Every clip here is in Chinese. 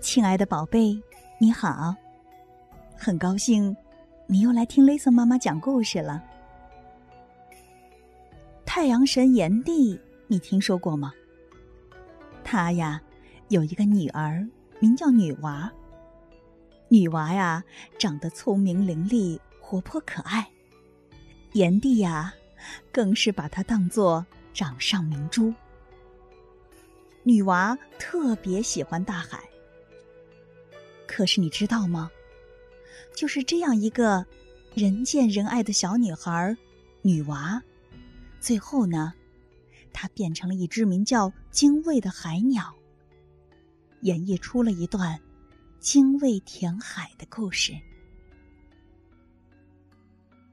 亲爱的宝贝，你好！很高兴你又来听雷森妈妈讲故事了。太阳神炎帝，你听说过吗？他呀有一个女儿，名叫女娃。女娃呀长得聪明伶俐、活泼可爱，炎帝呀更是把她当做掌上明珠。女娃特别喜欢大海。可是你知道吗？就是这样一个人见人爱的小女孩，女娃，最后呢，她变成了一只名叫精卫的海鸟，演绎出了一段精卫填海的故事。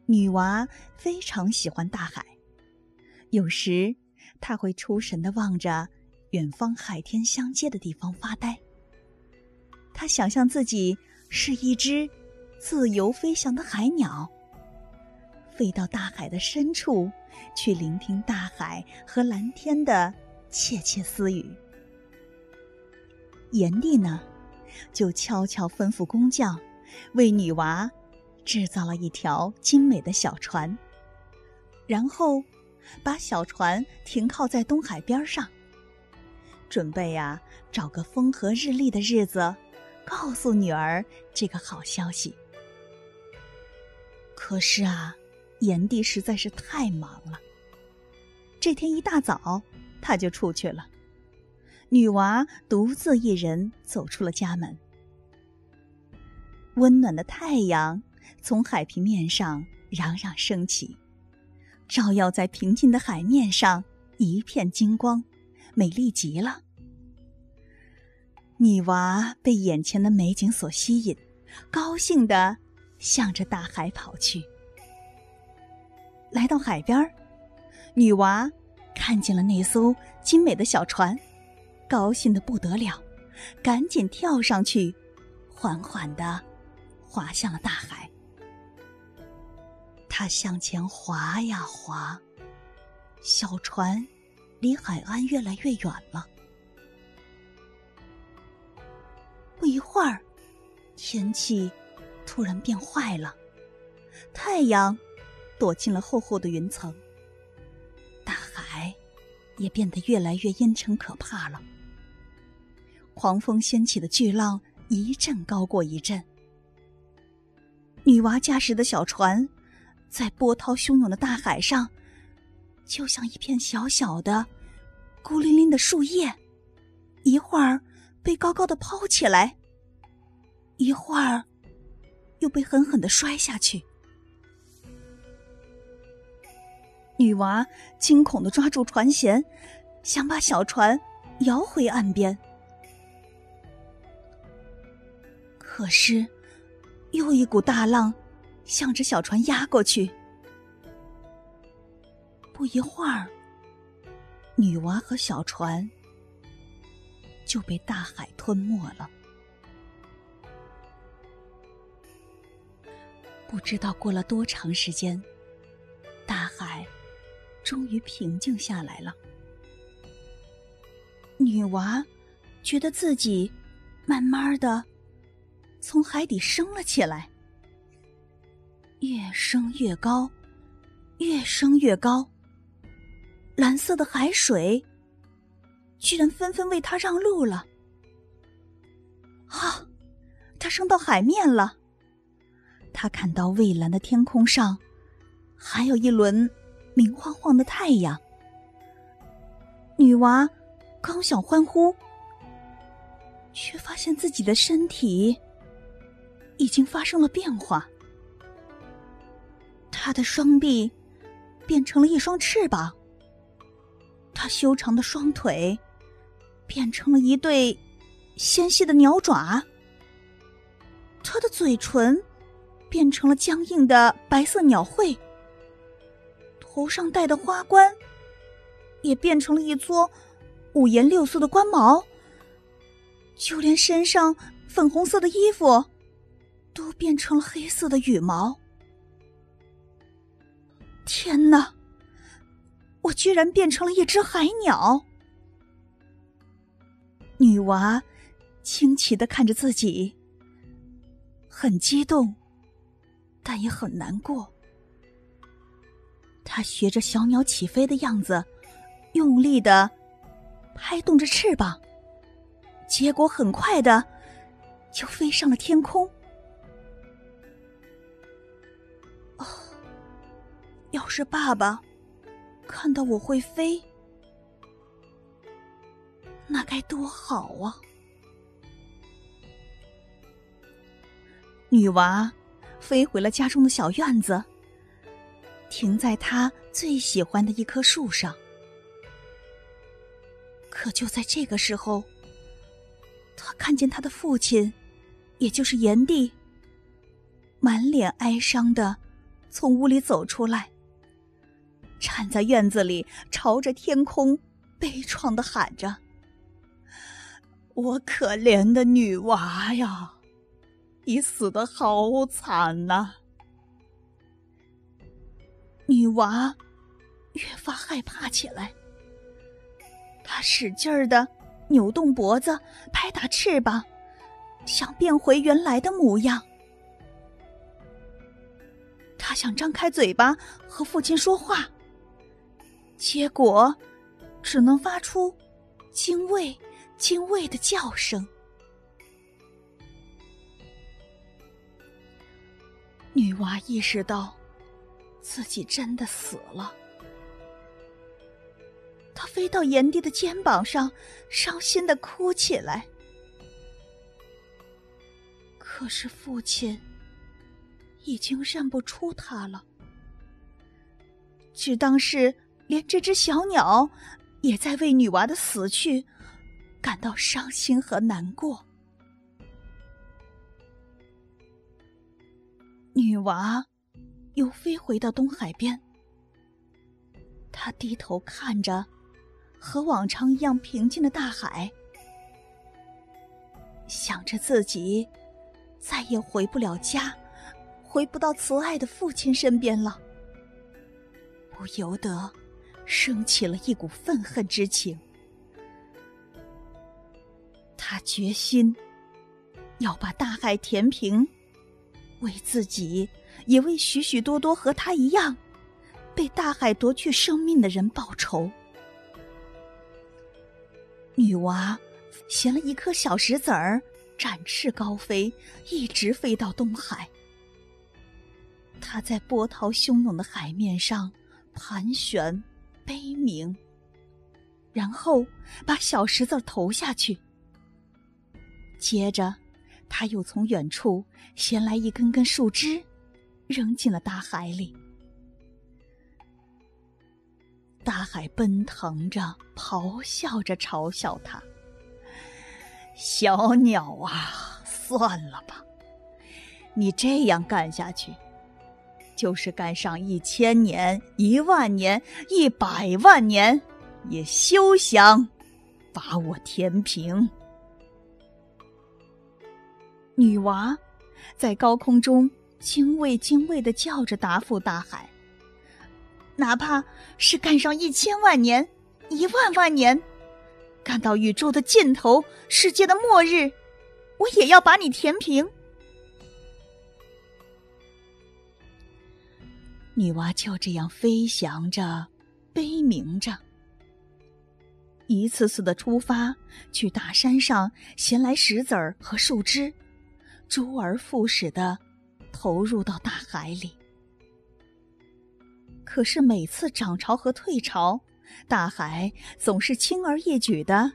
女娃非常喜欢大海，有时她会出神的望着远方海天相接的地方发呆。他想象自己是一只自由飞翔的海鸟，飞到大海的深处，去聆听大海和蓝天的窃窃私语。炎帝呢，就悄悄吩咐工匠，为女娃制造了一条精美的小船，然后把小船停靠在东海边上，准备呀，找个风和日丽的日子。告诉女儿这个好消息。可是啊，炎帝实在是太忙了。这天一大早，他就出去了。女娃独自一人走出了家门。温暖的太阳从海平面上冉冉升起，照耀在平静的海面上，一片金光，美丽极了。女娃被眼前的美景所吸引，高兴的向着大海跑去。来到海边女娃看见了那艘精美的小船，高兴的不得了，赶紧跳上去，缓缓的滑向了大海。她向前划呀划，小船离海岸越来越远了。不一会儿，天气突然变坏了，太阳躲进了厚厚的云层，大海也变得越来越阴沉可怕了。狂风掀起的巨浪一阵高过一阵，女娃驾驶的小船在波涛汹涌的大海上，就像一片小小的、孤零零的树叶，一会儿。被高高的抛起来，一会儿又被狠狠的摔下去。女娃惊恐的抓住船舷，想把小船摇回岸边。可是，又一股大浪向着小船压过去。不一会儿，女娃和小船。就被大海吞没了。不知道过了多长时间，大海终于平静下来了。女娃觉得自己慢慢的从海底升了起来，越升越高，越升越高。蓝色的海水。居然纷纷为他让路了！啊，他升到海面了。他看到蔚蓝的天空上，还有一轮明晃晃的太阳。女娃刚想欢呼，却发现自己的身体已经发生了变化。她的双臂变成了一双翅膀，她修长的双腿。变成了一对纤细的鸟爪，他的嘴唇变成了僵硬的白色鸟喙，头上戴的花冠也变成了一撮五颜六色的冠毛，就连身上粉红色的衣服都变成了黑色的羽毛。天哪！我居然变成了一只海鸟！女娃惊奇的看着自己，很激动，但也很难过。他学着小鸟起飞的样子，用力的拍动着翅膀，结果很快的就飞上了天空。哦，要是爸爸看到我会飞，那该多好啊！女娃飞回了家中的小院子。停在她最喜欢的一棵树上，可就在这个时候，他看见他的父亲，也就是炎帝，满脸哀伤的从屋里走出来，站在院子里，朝着天空悲怆的喊着：“我可怜的女娃呀，你死的好惨呐！”女娃越发害怕起来，她使劲儿的扭动脖子，拍打翅膀，想变回原来的模样。她想张开嘴巴和父亲说话，结果只能发出“精卫，精卫”的叫声。女娃意识到。自己真的死了。他飞到炎帝的肩膀上，伤心的哭起来。可是父亲已经认不出他了，只当是连这只小鸟也在为女娃的死去感到伤心和难过。女娃。又飞回到东海边，他低头看着和往常一样平静的大海，想着自己再也回不了家，回不到慈爱的父亲身边了，不由得升起了一股愤恨之情。他决心要把大海填平，为自己。也为许许多多和他一样被大海夺去生命的人报仇。女娃衔了一颗小石子儿，展翅高飞，一直飞到东海。她在波涛汹涌的海面上盘旋悲鸣，然后把小石子投下去。接着，他又从远处衔来一根根树枝。扔进了大海里，大海奔腾着，咆哮着，嘲笑他：“小鸟啊，算了吧，你这样干下去，就是干上一千年、一万年、一百万年，也休想把我填平。”女娃在高空中。精卫精卫的叫着答复大海：“哪怕是干上一千万年、一万万年，干到宇宙的尽头、世界的末日，我也要把你填平。”女娲就这样飞翔着，悲鸣着，一次次的出发，去大山上衔来石子儿和树枝，周而复始的。投入到大海里，可是每次涨潮和退潮，大海总是轻而易举的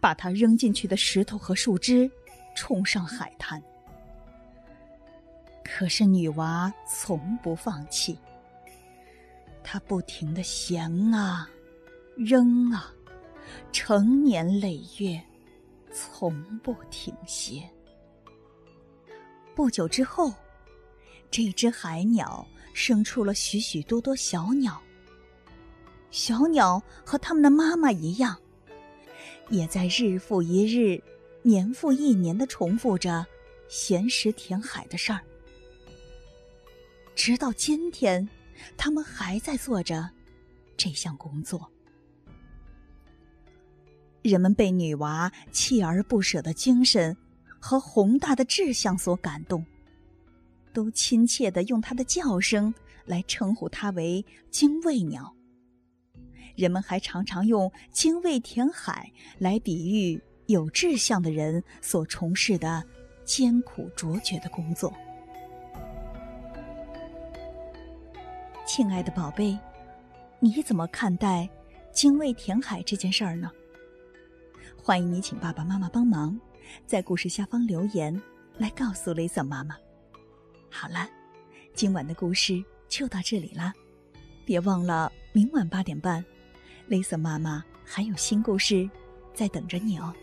把它扔进去的石头和树枝冲上海滩。可是女娃从不放弃，她不停的衔啊，扔啊，成年累月，从不停歇。不久之后。这只海鸟生出了许许多多小鸟。小鸟和它们的妈妈一样，也在日复一日、年复一年的重复着衔食填海的事儿。直到今天，它们还在做着这项工作。人们被女娃锲而不舍的精神和宏大的志向所感动，都亲切的用它的叫声来称呼它为“精卫鸟”。人们还常常用“精卫填海”来比喻有志向的人所从事的艰苦卓绝的工作。亲爱的宝贝，你怎么看待“精卫填海”这件事儿呢？欢迎你请爸爸妈妈帮忙，在故事下方留言来告诉雷瑟妈妈。好了，今晚的故事就到这里了，别忘了明晚八点半。雷瑟妈妈还有新故事在等着你哦。